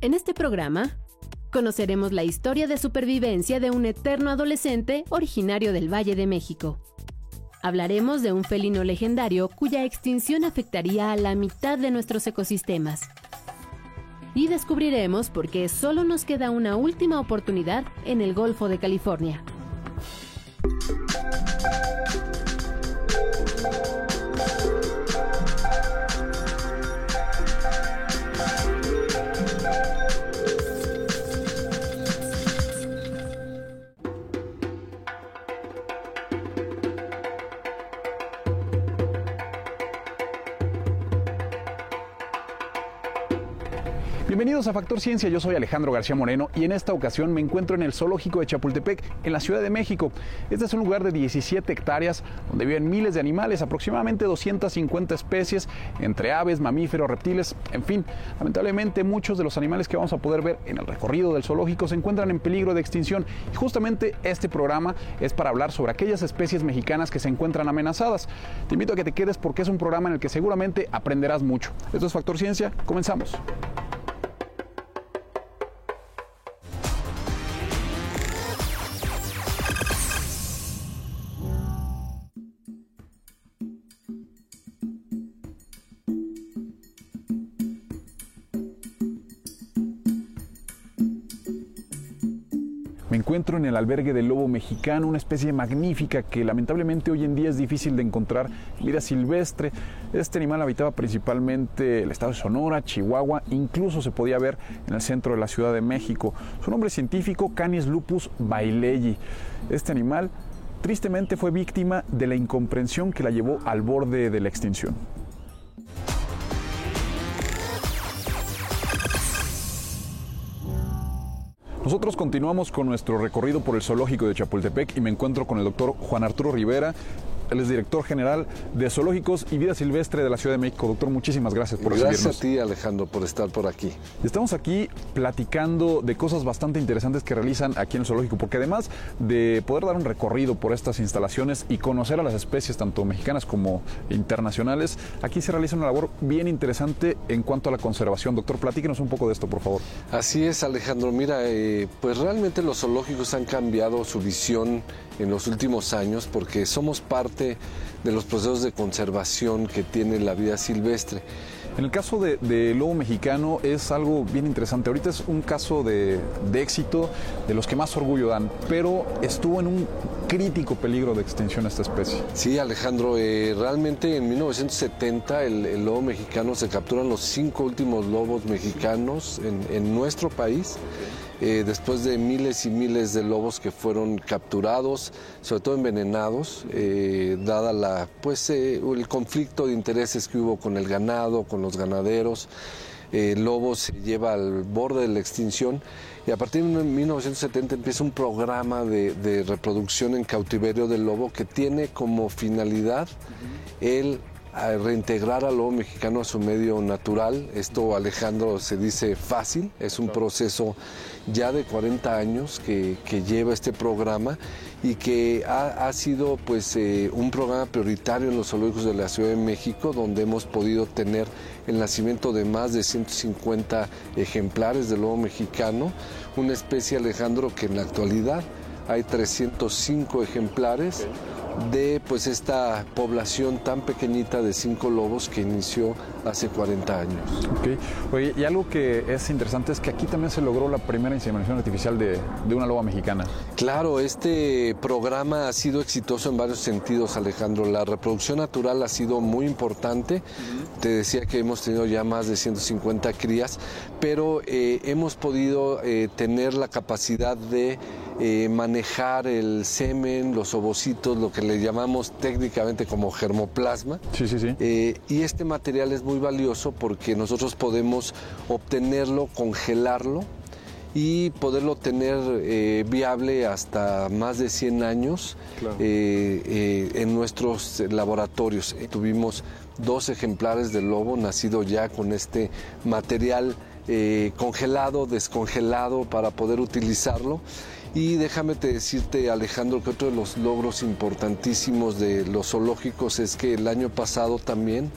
En este programa, conoceremos la historia de supervivencia de un eterno adolescente originario del Valle de México. Hablaremos de un felino legendario cuya extinción afectaría a la mitad de nuestros ecosistemas. Y descubriremos por qué solo nos queda una última oportunidad en el Golfo de California. Bienvenidos a Factor Ciencia, yo soy Alejandro García Moreno y en esta ocasión me encuentro en el Zoológico de Chapultepec, en la Ciudad de México. Este es un lugar de 17 hectáreas donde viven miles de animales, aproximadamente 250 especies, entre aves, mamíferos, reptiles, en fin. Lamentablemente muchos de los animales que vamos a poder ver en el recorrido del zoológico se encuentran en peligro de extinción y justamente este programa es para hablar sobre aquellas especies mexicanas que se encuentran amenazadas. Te invito a que te quedes porque es un programa en el que seguramente aprenderás mucho. Esto es Factor Ciencia, comenzamos. En el albergue del lobo mexicano, una especie magnífica que lamentablemente hoy en día es difícil de encontrar en vida silvestre. Este animal habitaba principalmente el estado de Sonora, Chihuahua, incluso se podía ver en el centro de la Ciudad de México. Su nombre científico, Canis lupus bailey. Este animal tristemente fue víctima de la incomprensión que la llevó al borde de la extinción. Nosotros continuamos con nuestro recorrido por el zoológico de Chapultepec y me encuentro con el doctor Juan Arturo Rivera. Él es director general de Zoológicos y Vida Silvestre de la Ciudad de México. Doctor, muchísimas gracias por Gracias recibirnos. a ti, Alejandro, por estar por aquí. Estamos aquí platicando de cosas bastante interesantes que realizan aquí en el zoológico, porque además de poder dar un recorrido por estas instalaciones y conocer a las especies tanto mexicanas como internacionales, aquí se realiza una labor bien interesante en cuanto a la conservación. Doctor, platíquenos un poco de esto, por favor. Así es, Alejandro. Mira, eh, pues realmente los zoológicos han cambiado su visión en los últimos años porque somos parte de los procesos de conservación que tiene la vida silvestre. En el caso de, de Lobo Mexicano es algo bien interesante. Ahorita es un caso de, de éxito de los que más orgullo dan, pero estuvo en un crítico peligro de extinción esta especie. Sí, Alejandro, eh, realmente en 1970 el, el lobo mexicano se capturan los cinco últimos lobos mexicanos en, en nuestro país. Eh, después de miles y miles de lobos que fueron capturados, sobre todo envenenados, eh, dada la, pues, eh, el conflicto de intereses que hubo con el ganado, con los ganaderos. El lobo se lleva al borde de la extinción y a partir de 1970 empieza un programa de, de reproducción en cautiverio del lobo que tiene como finalidad el reintegrar al lobo mexicano a su medio natural. Esto, Alejandro, se dice fácil, es un proceso ya de 40 años que, lleva este programa y que ha, ha sido pues, eh, un programa prioritario en los zoológicos de la Ciudad de México, donde hemos podido tener el nacimiento de más de 150 ejemplares del lobo mexicano, una especie, Alejandro, que en la actualidad hay 305 ejemplares de pues esta población tan pequeñita de cinco lobos que inició hace 40 años. Ok. Oye, y algo que es interesante es que aquí también se logró la primera inseminación artificial de, de una loba mexicana. Claro, este programa ha sido exitoso en varios sentidos, Alejandro. La reproducción natural ha sido muy importante. Te decía que hemos tenido ya más de 150 crías, pero eh, hemos podido eh, tener la capacidad de eh, manejar el semen, los ovocitos, lo que le llamamos técnicamente como germoplasma. Sí, sí, sí. Eh, y este material es muy valioso porque nosotros podemos obtenerlo, congelarlo y poderlo tener eh, viable hasta más de 100 años Claro. en nuestros laboratorios. Tuvimos dos ejemplares del lobo nacido ya con este material eh, congelado, descongelado para poder utilizarlo. Y déjame te decirte, Alejandro, que otro de los logros importantísimos de los zoológicos es que el año pasado también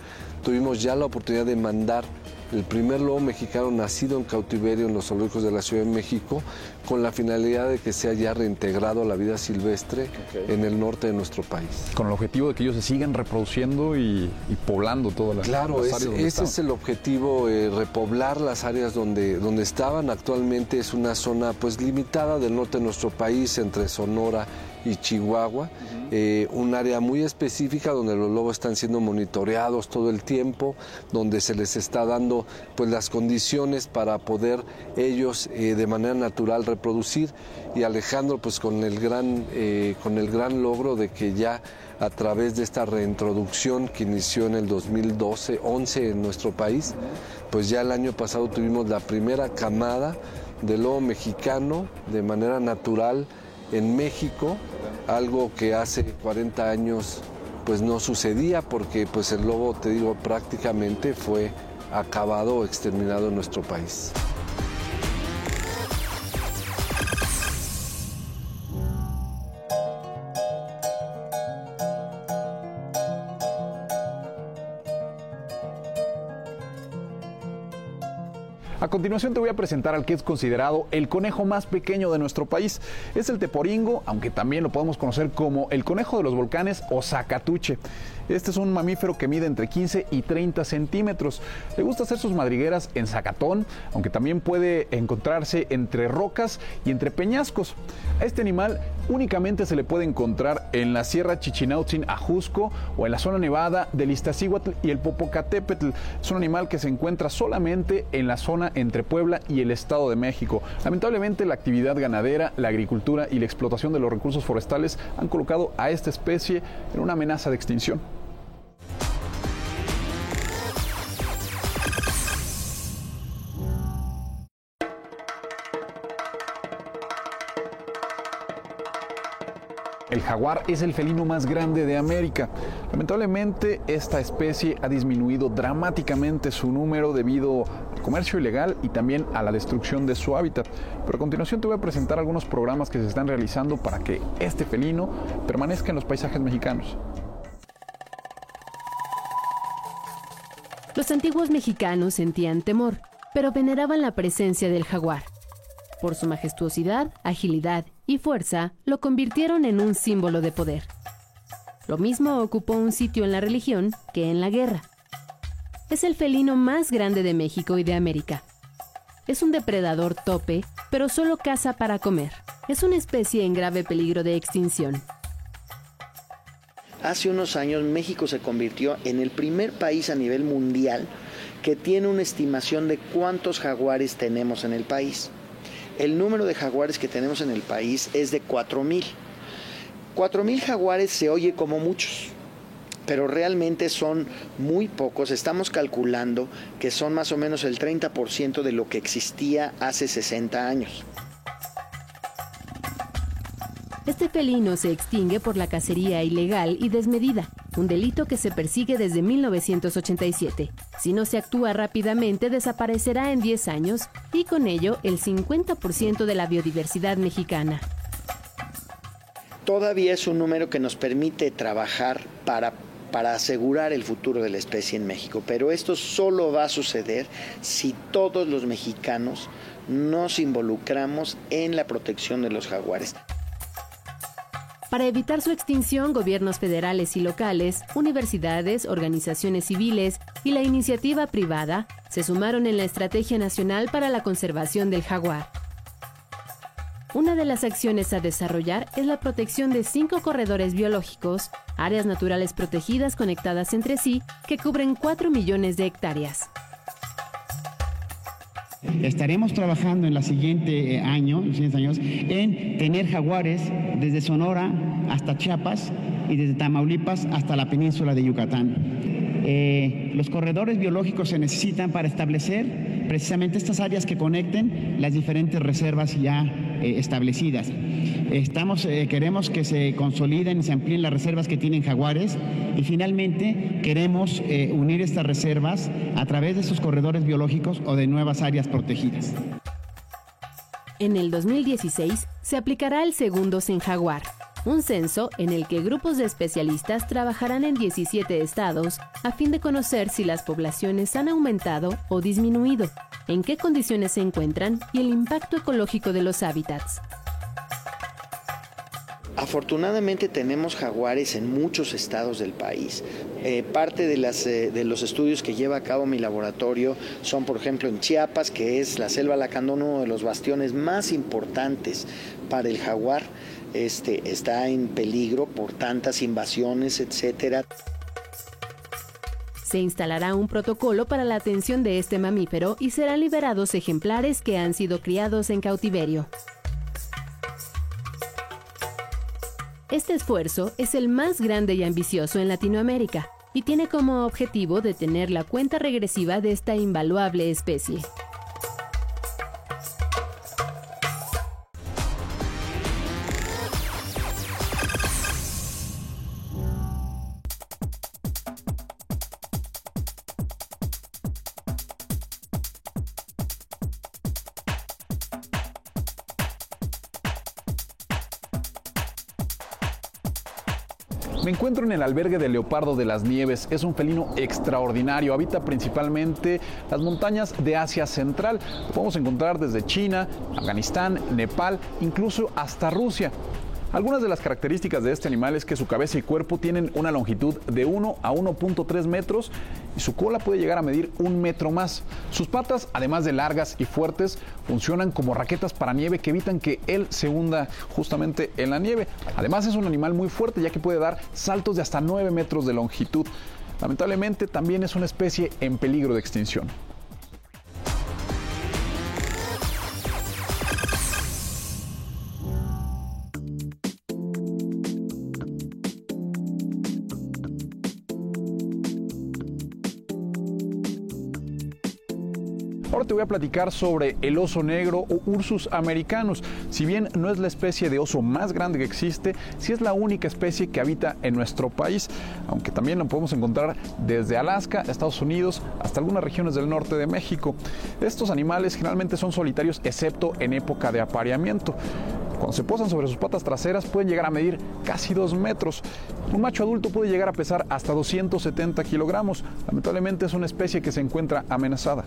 tuvimos ya la oportunidad de mandar el primer lobo mexicano nacido en cautiverio en los zoológicos de la Ciudad de México, con la finalidad de que sea ya reintegrado a la vida silvestre en el norte de nuestro país. Con el objetivo de que ellos se sigan reproduciendo y, poblando todas las, claro, las áreas. Claro, ese es el objetivo, eh, repoblar las áreas donde, donde estaban. Actualmente es una zona pues limitada del norte de nuestro país, entre Sonora y Chihuahua, eh, un área muy específica donde los lobos están siendo monitoreados todo el tiempo, donde se les está dando pues las condiciones para poder ellos eh, de manera natural reproducir. Y Alejandro pues con el gran eh, con el gran logro de que ya a través de esta reintroducción que inició en el 2012 11 en nuestro país pues ya el año pasado tuvimos la primera camada de lobo mexicano de manera natural en México, algo que hace 40 años pues no sucedía porque pues el lobo, te digo, prácticamente fue acabado o exterminado en nuestro país. Continuación te voy a presentar al que es considerado el conejo más pequeño de nuestro país. Es el teporingo, aunque también lo podemos conocer como el conejo de los volcanes o zacatuche. Este es un mamífero que mide entre 15 y 30 centímetros. Le gusta hacer sus madrigueras en zacatón, aunque también puede encontrarse entre rocas y entre peñascos. A este animal únicamente se le puede encontrar en la Sierra Chichinautzin Ajusco o en la zona nevada del Iztaccíhuatl y el Popocatépetl. Es un animal que se encuentra solamente en la zona entre Puebla y el Estado de México. Lamentablemente la actividad ganadera, la agricultura y la explotación de los recursos forestales han colocado a esta especie en una amenaza de extinción. El jaguar es el felino más grande de América. Lamentablemente, esta especie ha disminuido dramáticamente su número debido comercio ilegal y también a la destrucción de su hábitat. Pero a continuación te voy a presentar algunos programas que se están realizando para que este felino permanezca en los paisajes mexicanos. Los antiguos mexicanos sentían temor, pero veneraban la presencia del jaguar. Por su majestuosidad, agilidad y fuerza, lo convirtieron en un símbolo de poder. Lo mismo ocupó un sitio en la religión que en la guerra. Es el felino más grande de México y de América. Es un depredador tope, pero solo caza para comer. Es una especie en grave peligro de extinción. Hace unos años México se convirtió en el primer país a nivel mundial que tiene una estimación de cuántos jaguares tenemos en el país el número de jaguares que tenemos en el país es de 4.000. 4.000 jaguares se oye como muchos, pero realmente son muy pocos. Estamos calculando que son más o menos el 30% de lo que existía hace 60 años. Este felino se extingue por la cacería ilegal y desmedida, un delito que se persigue desde 1987. Si no se actúa rápidamente, desaparecerá en 10 años y con ello el 50% de la biodiversidad mexicana. Todavía es un número que nos permite trabajar para para asegurar el futuro de la especie en México. Pero esto solo va a suceder si todos los mexicanos nos involucramos en la protección de los jaguares. Para evitar su extinción, gobiernos federales y locales, universidades, organizaciones civiles y la iniciativa privada se sumaron en la Estrategia Nacional para la Conservación del Jaguar. Una de las acciones a desarrollar es la protección de cinco corredores biológicos, áreas naturales protegidas conectadas entre sí, que cubren 4 millones de hectáreas. Estaremos trabajando en la siguiente eh, año, los siguientes años, en tener jaguares desde Sonora hasta Chiapas y desde Tamaulipas hasta la península de Yucatán. Eh, los corredores biológicos se necesitan para establecer precisamente estas áreas que conecten las diferentes reservas ya eh, establecidas. Eh, queremos que se consoliden y se amplíen las reservas que tienen jaguares y finalmente queremos eh, unir estas reservas a través de sus corredores biológicos o de nuevas áreas protegidas. En el 2016 se aplicará el segundo Jaguar, un censo en el que grupos de especialistas trabajarán en 17 estados a fin de conocer si las poblaciones han aumentado o disminuido, en qué condiciones se encuentran y el impacto ecológico de los hábitats. Afortunadamente tenemos jaguares en muchos estados del país. Eh, parte de, eh, de, los estudios que lleva a cabo mi laboratorio son, por ejemplo, en Chiapas, que es la selva lacandona, uno de los bastiones más importantes para el jaguar. Este, está en peligro por tantas invasiones, etcétera. Se instalará un protocolo para la atención de este mamífero y serán liberados ejemplares que han sido criados en cautiverio. Este esfuerzo es el más grande y ambicioso en Latinoamérica y tiene como objetivo detener la cuenta regresiva de esta invaluable especie. Encuentro en el albergue del leopardo de las nieves. Es un felino extraordinario. Habita principalmente las montañas de Asia Central. Lo podemos encontrar desde China, Afganistán, Nepal, incluso hasta Rusia. Algunas de las características de este animal es que su cabeza y cuerpo tienen una longitud de 1 a 1.3 metros y su cola puede llegar a medir un metro más. Sus patas, además de largas y fuertes, funcionan como raquetas para nieve que evitan que él se hunda justamente en la nieve. Además es un animal muy fuerte ya que puede dar saltos de hasta 9 metros de longitud. Lamentablemente también es una especie en peligro de extinción. Te voy a platicar sobre el oso negro o Ursus americanus. Si bien no es la especie de oso más grande que existe, sí es la única especie que habita en nuestro país, aunque también lo podemos encontrar desde Alaska, Estados Unidos, hasta algunas regiones del norte de México. Estos animales generalmente son solitarios excepto en época de apareamiento. Cuando se posan sobre sus patas traseras pueden llegar a medir casi 2 metros. Un macho adulto puede llegar a pesar hasta 270 kilogramos. Lamentablemente es una especie que se encuentra amenazada.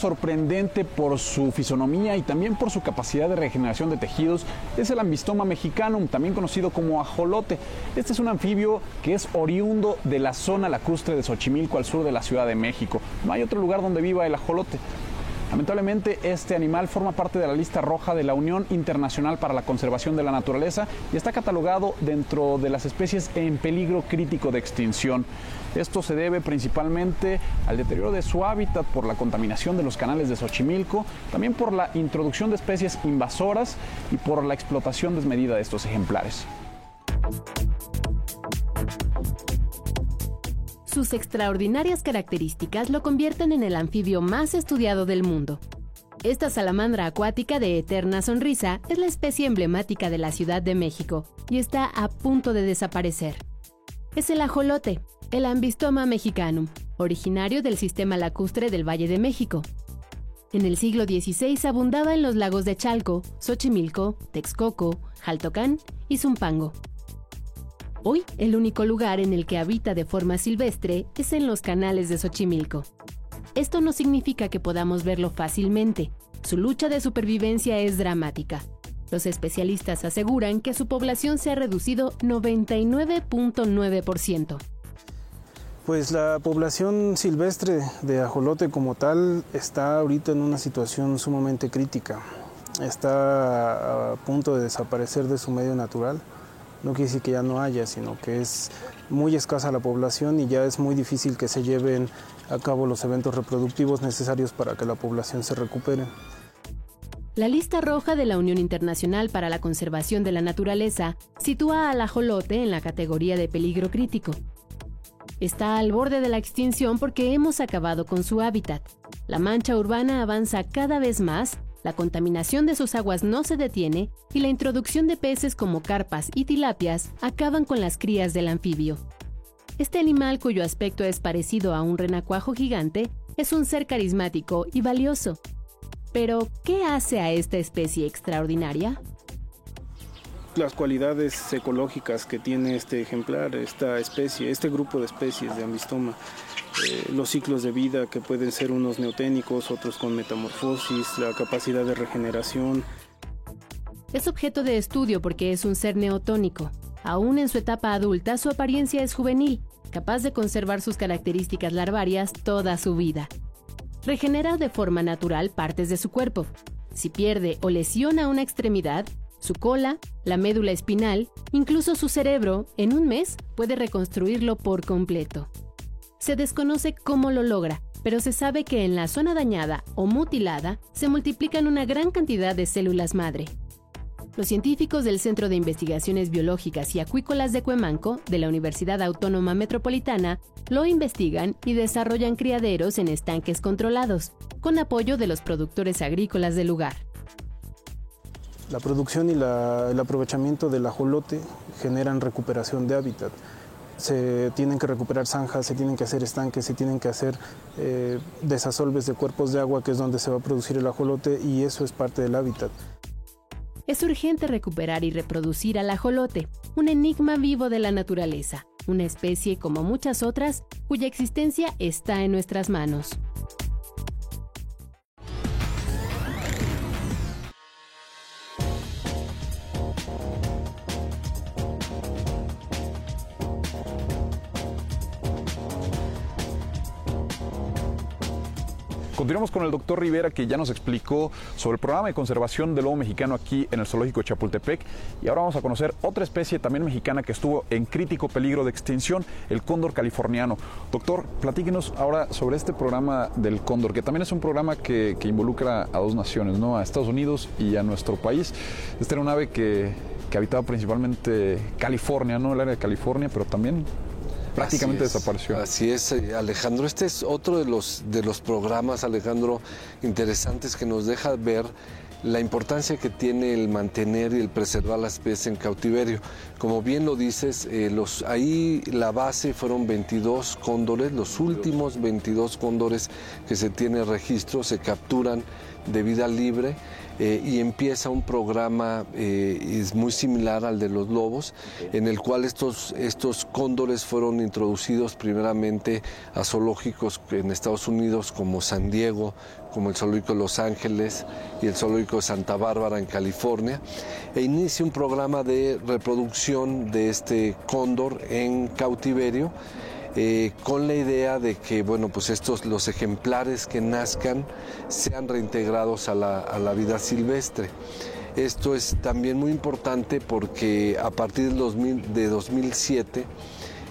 Sorprendente por su fisonomía y también por su capacidad de regeneración de tejidos es el Ambistoma mexicanum, también conocido como ajolote. Este es un anfibio que es oriundo de la zona lacustre de Xochimilco al sur de la Ciudad de México. No hay otro lugar donde viva el ajolote. Lamentablemente, este animal forma parte de la lista roja de la Unión Internacional para la Conservación de la Naturaleza y está catalogado dentro de las especies en peligro crítico de extinción. Esto se debe principalmente al deterioro de su hábitat por la contaminación de los canales de Xochimilco, también por la introducción de especies invasoras y por la explotación desmedida de estos ejemplares. Sus extraordinarias características lo convierten en el anfibio más estudiado del mundo. Esta salamandra acuática de eterna sonrisa es la especie emblemática de la Ciudad de México y está a punto de desaparecer. Es el ajolote, el Ambistoma mexicanum, originario del sistema lacustre del Valle de México. En el siglo XVI abundaba en los lagos de Chalco, Xochimilco, Texcoco, Jaltocán y Zumpango. Hoy, el único lugar en el que habita de forma silvestre es en los canales de Xochimilco. Esto no significa que podamos verlo fácilmente. Su lucha de supervivencia es dramática. Los especialistas aseguran que su población se ha reducido 99.9%. Pues la población silvestre de ajolote como tal está ahorita en una situación sumamente crítica. Está a punto de desaparecer de su medio natural no quiere decir que ya no haya, sino que es muy escasa la población y ya es muy difícil que se lleven a cabo los eventos reproductivos necesarios para que la población se recupere. La lista roja de la Unión Internacional para la Conservación de la Naturaleza sitúa al ajolote en la categoría de peligro crítico. Está al borde de la extinción porque hemos acabado con su hábitat. La mancha urbana avanza cada vez más La contaminación de sus aguas no se detiene y la introducción de peces como carpas y tilapias acaban con las crías del anfibio. Este animal, cuyo aspecto es parecido a un renacuajo gigante, es un ser carismático y valioso. Pero, ¿qué hace a esta especie extraordinaria? Las cualidades ecológicas que tiene este ejemplar, esta especie, este grupo de especies de ambistoma, eh, los ciclos de vida que pueden ser unos neoténicos, otros con metamorfosis, la capacidad de regeneración. Es objeto de estudio porque es un ser neotónico. Aún en su etapa adulta, su apariencia es juvenil, capaz de conservar sus características larvarias toda su vida. Regenera de forma natural partes de su cuerpo. Si pierde o lesiona una extremidad, su cola, la médula espinal, incluso su cerebro, en un mes puede reconstruirlo por completo. Se desconoce cómo lo logra, pero se sabe que en la zona dañada o mutilada se multiplican una gran cantidad de células madre. Los científicos del Centro de Investigaciones Biológicas y Acuícolas de Cuemanco, de la Universidad Autónoma Metropolitana, lo investigan y desarrollan criaderos en estanques controlados, con apoyo de los productores agrícolas del lugar. La producción y el aprovechamiento del ajolote generan recuperación de hábitat se tienen que recuperar zanjas, se tienen que hacer estanques, se tienen que hacer eh, desasolves de cuerpos de agua, que es donde se va a producir el ajolote, y eso es parte del hábitat. Es urgente recuperar y reproducir al ajolote, un enigma vivo de la naturaleza, una especie como muchas otras cuya existencia está en nuestras manos. Continuamos con el doctor Rivera que ya nos explicó sobre el programa de conservación del lobo mexicano aquí en el zoológico de Chapultepec y ahora vamos a conocer otra especie también mexicana que estuvo en crítico peligro de extinción, el cóndor californiano. Doctor, platíquenos ahora sobre este programa del cóndor, que también es un programa que, involucra a dos naciones, ¿no? a Estados Unidos y a nuestro país. Este era un ave que, que habitaba principalmente California, ¿no? el área de California, pero también prácticamente desapareció. Así es, eh, Alejandro. Este es otro de los, de los programas, Alejandro, interesantes que nos deja ver la importancia que tiene el mantener y el preservar la especie en cautiverio. Como bien lo dices, eh, los, ahí la base fueron 22 cóndores, los últimos 22 cóndores que se tiene registro se capturan de vida libre eh, y empieza un programa eh, es muy similar al de los lobos, en el cual estos, estos cóndores fueron introducidos primeramente a zoológicos en Estados Unidos como San Diego, como el zoológico de Los Ángeles y el zoológico de Santa Bárbara en California, e inicia un programa de reproducción de este cóndor en cautiverio eh, con la idea de que bueno, pues estos, los ejemplares que nazcan sean reintegrados a la, vida silvestre. Esto es también muy importante porque a partir de 2007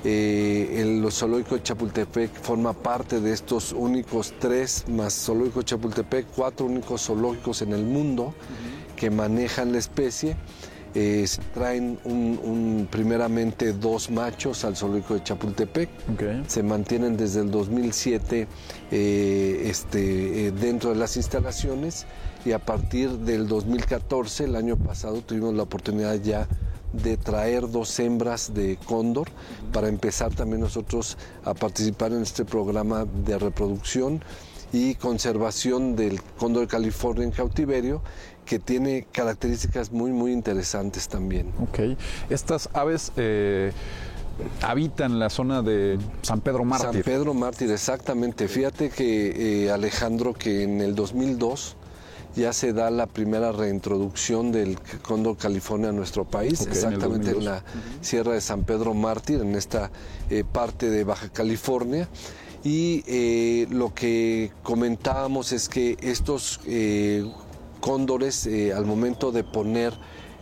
eh, el zoológico de Chapultepec forma parte de estos únicos tres, más zoológico de Chapultepec, cuatro únicos zoológicos en el mundo que manejan la especie eh, se traen un, primeramente dos machos al zoológico de Chapultepec. Se mantienen desde el 2007 eh, este, eh, dentro de las instalaciones y a partir del 2014, el año pasado, tuvimos la oportunidad ya de traer dos hembras de cóndor para empezar también nosotros a participar en este programa de reproducción y conservación del cóndor de California en cautiverio que tiene características muy, muy interesantes también. Ok. Estas aves... Eh, habitan la zona de San Pedro Mártir. San Pedro Mártir, exactamente. Fíjate que eh, Alejandro, que en el 2002 ya se da la primera reintroducción del cóndor California a nuestro país, exactamente en, la Sierra de San Pedro Mártir, en esta eh, parte de Baja California. Y lo que comentábamos es que estos cóndores eh, al momento de poner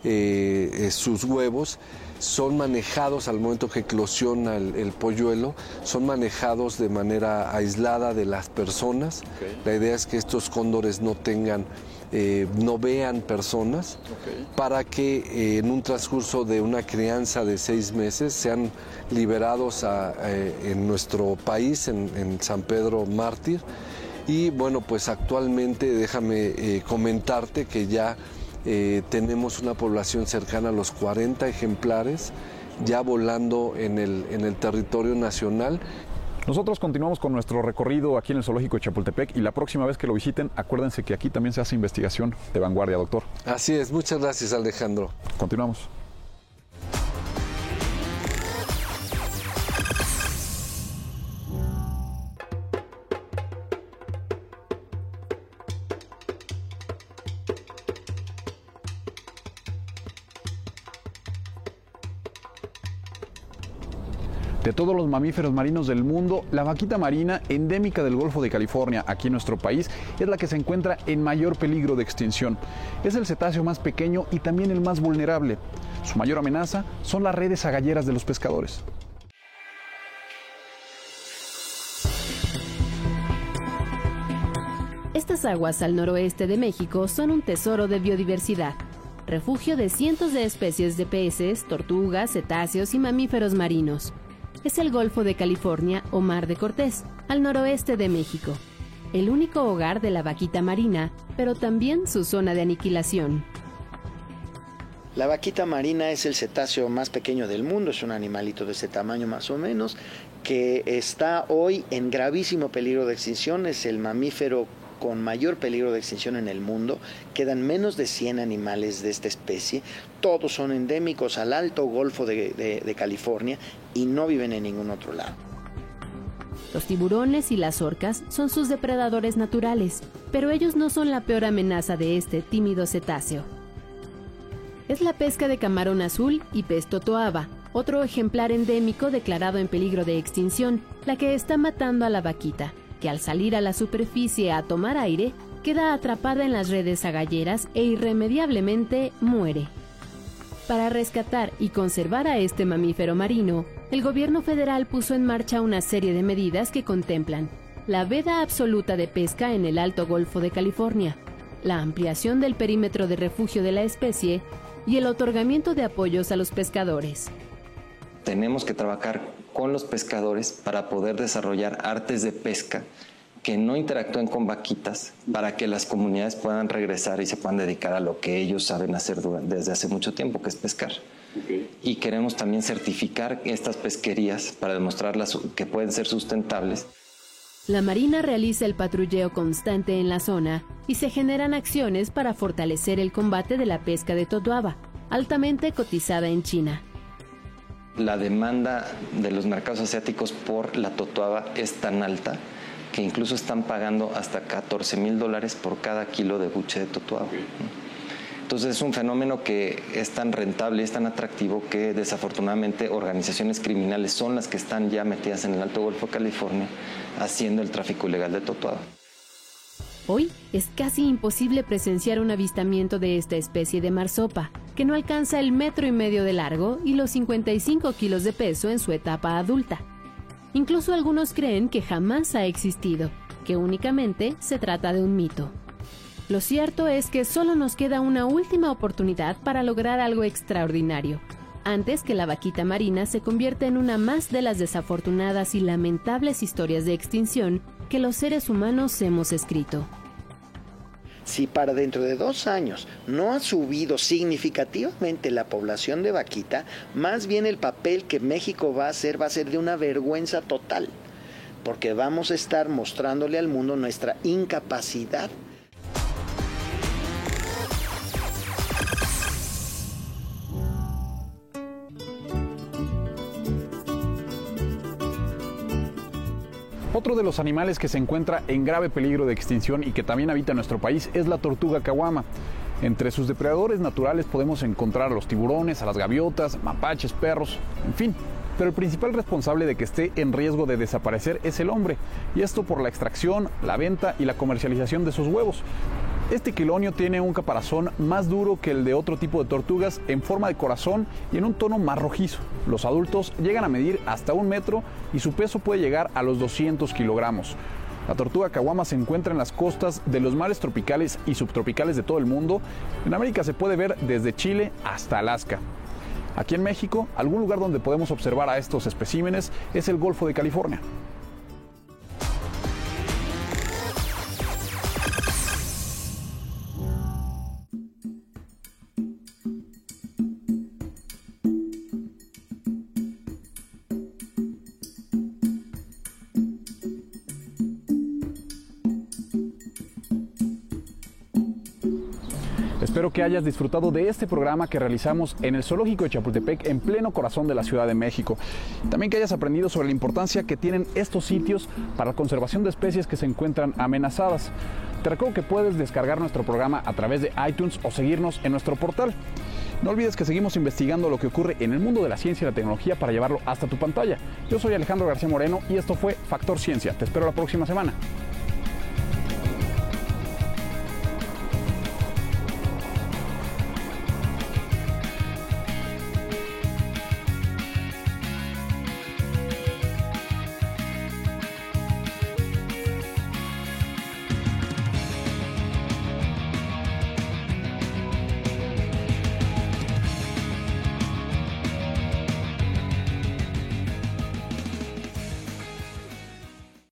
eh, eh, sus huevos son manejados al momento que eclosiona el, polluelo, son manejados de manera aislada de las personas. La idea es que estos cóndores no tengan, no vean personas, para que en un transcurso de una crianza de seis meses sean liberados en nuestro país, en San Pedro Mártir Y bueno, pues actualmente déjame eh, comentarte que ya eh, tenemos una población cercana a los 40 ejemplares ya volando en el, en el territorio nacional nosotros continuamos con nuestro recorrido aquí en el Zoológico de Chapultepec y la próxima vez que lo visiten, acuérdense que aquí también se hace investigación de vanguardia, doctor. Así es, muchas gracias Alejandro. Continuamos. De todos los mamíferos marinos del mundo, la vaquita marina, endémica del Golfo de California, aquí en nuestro país, es la que se encuentra en mayor peligro de extinción. Es el cetáceo más pequeño y también el más vulnerable. Su mayor amenaza son las redes agalleras de los pescadores. Estas aguas al noroeste de México son un tesoro de biodiversidad, refugio de cientos de especies de peces, tortugas, cetáceos y mamíferos marinos es el Golfo de California o Mar de Cortés, al noroeste de México, el único hogar de la vaquita marina, pero también su zona de aniquilación. La vaquita marina es el cetáceo más pequeño del mundo, es un animalito de ese tamaño más o menos, que está hoy en gravísimo peligro de extinción, es el mamífero con mayor peligro de extinción en el mundo. Quedan menos de 100 animales de esta especie. Todos son endémicos al alto Golfo de, California y no viven en ningún otro lado. Los tiburones y las orcas son sus depredadores naturales, pero ellos no son la peor amenaza de este tímido cetáceo. Es la pesca de camarón azul y pez totoaba, otro ejemplar endémico declarado en peligro de extinción, la que está matando a la vaquita, que al salir a la superficie a tomar aire, queda atrapada en las redes agalleras e irremediablemente muere. Para rescatar y conservar a este mamífero marino, el gobierno federal puso en marcha una serie de medidas que contemplan la veda absoluta de pesca en el Alto Golfo de California, la ampliación del perímetro de refugio de la especie y el otorgamiento de apoyos a los pescadores. Tenemos que trabajar con los pescadores para poder desarrollar artes de pesca que no interactúen con vaquitas para que las comunidades puedan regresar y se puedan dedicar a lo que ellos saben hacer desde hace mucho tiempo, que es pescar. Y queremos también certificar estas pesquerías para demostrarlas que pueden ser sustentables. La Marina realiza el patrulleo constante en la zona y se generan acciones para fortalecer el combate de la pesca de totuaba, altamente cotizada en China. La demanda de los mercados asiáticos por la totuaba es tan alta que incluso están pagando hasta 14 mil dólares por cada kilo de buche de totuaba. Entonces es un fenómeno que es tan rentable, es tan atractivo que desafortunadamente organizaciones criminales son las que están ya metidas en el Alto Golfo de California haciendo el tráfico ilegal de totuaba. Hoy es casi imposible presenciar un avistamiento de esta especie de marsopa, que no alcanza el metro y medio de largo y los 55 kilos de peso en su etapa adulta. Incluso algunos creen que jamás ha existido, que únicamente se trata de un mito. Lo cierto es que solo nos queda una última oportunidad para lograr algo extraordinario, antes que la vaquita marina se convierta en una más de las desafortunadas y lamentables historias de extinción que los seres humanos hemos escrito. Si para dentro de dos años no ha subido significativamente la población de vaquita, más bien el papel que México va a hacer va a ser de una vergüenza total, porque vamos a estar mostrándole al mundo nuestra incapacidad Otro de los animales que se encuentra en grave peligro de extinción y que también habita nuestro país es la tortuga caguama. Entre sus depredadores naturales podemos encontrar a los tiburones, a las gaviotas, mapaches, perros, en fin. Pero el principal responsable de que esté en riesgo de desaparecer es el hombre, y esto por la extracción, la venta y la comercialización de sus huevos. Este quilonio tiene un caparazón más duro que el de otro tipo de tortugas en forma de corazón y en un tono más rojizo. Los adultos llegan a medir hasta un metro y su peso puede llegar a los 200 kilogramos. La tortuga caguama se encuentra en las costas de los mares tropicales y subtropicales de todo el mundo. En América se puede ver desde Chile hasta Alaska. Aquí en México, algún lugar donde podemos observar a estos especímenes es el Golfo de California. Hayas disfrutado de este programa que realizamos en el Zoológico de Chapultepec en pleno corazón de la Ciudad de México. También que hayas aprendido sobre la importancia que tienen estos sitios para la conservación de especies que se encuentran amenazadas. Te recuerdo que puedes descargar nuestro programa a través de iTunes o seguirnos en nuestro portal. No olvides que seguimos investigando lo que ocurre en el mundo de la ciencia y la tecnología para llevarlo hasta tu pantalla. Yo soy Alejandro García Moreno y esto fue Factor Ciencia. Te espero la próxima semana.